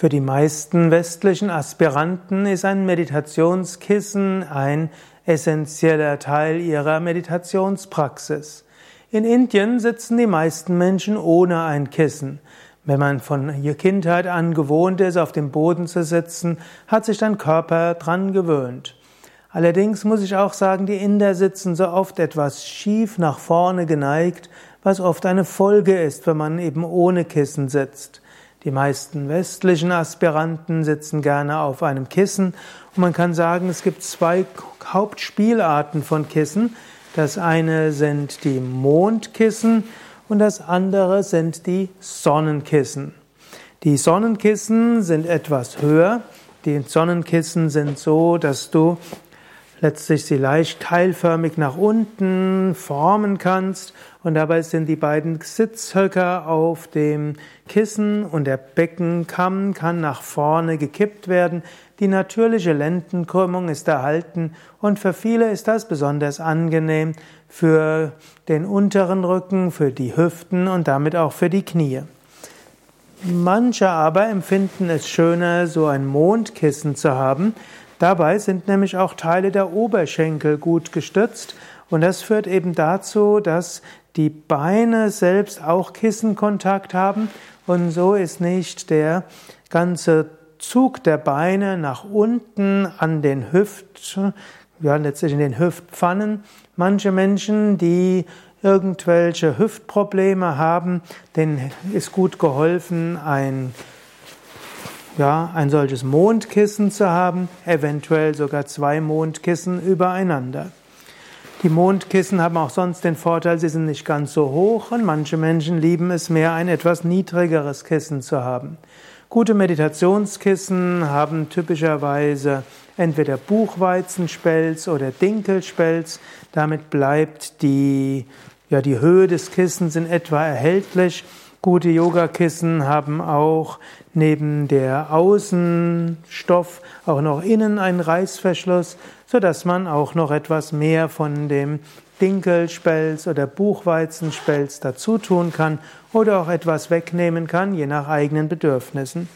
Für die meisten westlichen Aspiranten ist ein Meditationskissen ein essentieller Teil ihrer Meditationspraxis. In Indien sitzen die meisten Menschen ohne ein Kissen. Wenn man von Kindheit an gewohnt ist, auf dem Boden zu sitzen, hat sich dein Körper dran gewöhnt. Allerdings muss ich auch sagen, die Inder sitzen so oft etwas schief nach vorne geneigt, was oft eine Folge ist, wenn man eben ohne Kissen sitzt. Die meisten westlichen Aspiranten sitzen gerne auf einem Kissen und man kann sagen, es gibt zwei Hauptspielarten von Kissen. Das eine sind die Mondkissen und das andere sind die Sonnenkissen. Die Sonnenkissen sind etwas höher. Die Sonnenkissen sind so, dass du letztlich sie leicht keilförmig nach unten formen kannst und dabei sind die beiden Sitzhöcker auf dem Kissen und der Beckenkamm kann nach vorne gekippt werden. Die natürliche Lendenkrümmung ist erhalten und für viele ist das besonders angenehm für den unteren Rücken, für die Hüften und damit auch für die Knie. Manche aber empfinden es schöner, so ein Mondkissen zu haben, Dabei sind nämlich auch Teile der Oberschenkel gut gestützt und das führt eben dazu, dass die Beine selbst auch Kissenkontakt haben und so ist nicht der ganze Zug der Beine nach unten an den Hüft, ja letztlich in den Hüftpfannen. Manche Menschen, die irgendwelche Hüftprobleme haben, denen ist gut geholfen, ein ja, ein solches Mondkissen zu haben, eventuell sogar zwei Mondkissen übereinander. Die Mondkissen haben auch sonst den Vorteil, sie sind nicht ganz so hoch und manche Menschen lieben es mehr, ein etwas niedrigeres Kissen zu haben. Gute Meditationskissen haben typischerweise entweder Buchweizenspelz oder Dinkelspelz. Damit bleibt die, ja, die Höhe des Kissens in etwa erhältlich Gute Yogakissen haben auch neben der Außenstoff auch noch innen einen Reißverschluss, so dass man auch noch etwas mehr von dem Dinkelspelz oder Buchweizenspelz dazu tun kann oder auch etwas wegnehmen kann, je nach eigenen Bedürfnissen.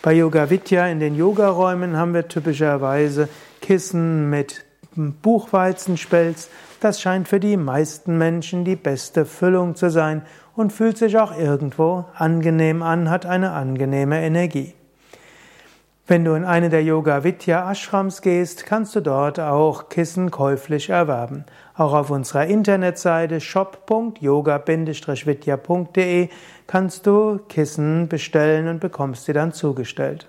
Bei Yoga Vidya in den Yogaräumen haben wir typischerweise Kissen mit Buchweizenspelz. Das scheint für die meisten Menschen die beste Füllung zu sein und fühlt sich auch irgendwo angenehm an, hat eine angenehme Energie. Wenn du in eine der Yoga Vidya Ashrams gehst, kannst du dort auch Kissen käuflich erwerben. Auch auf unserer Internetseite shop.yoga-vidya.de kannst du Kissen bestellen und bekommst sie dann zugestellt.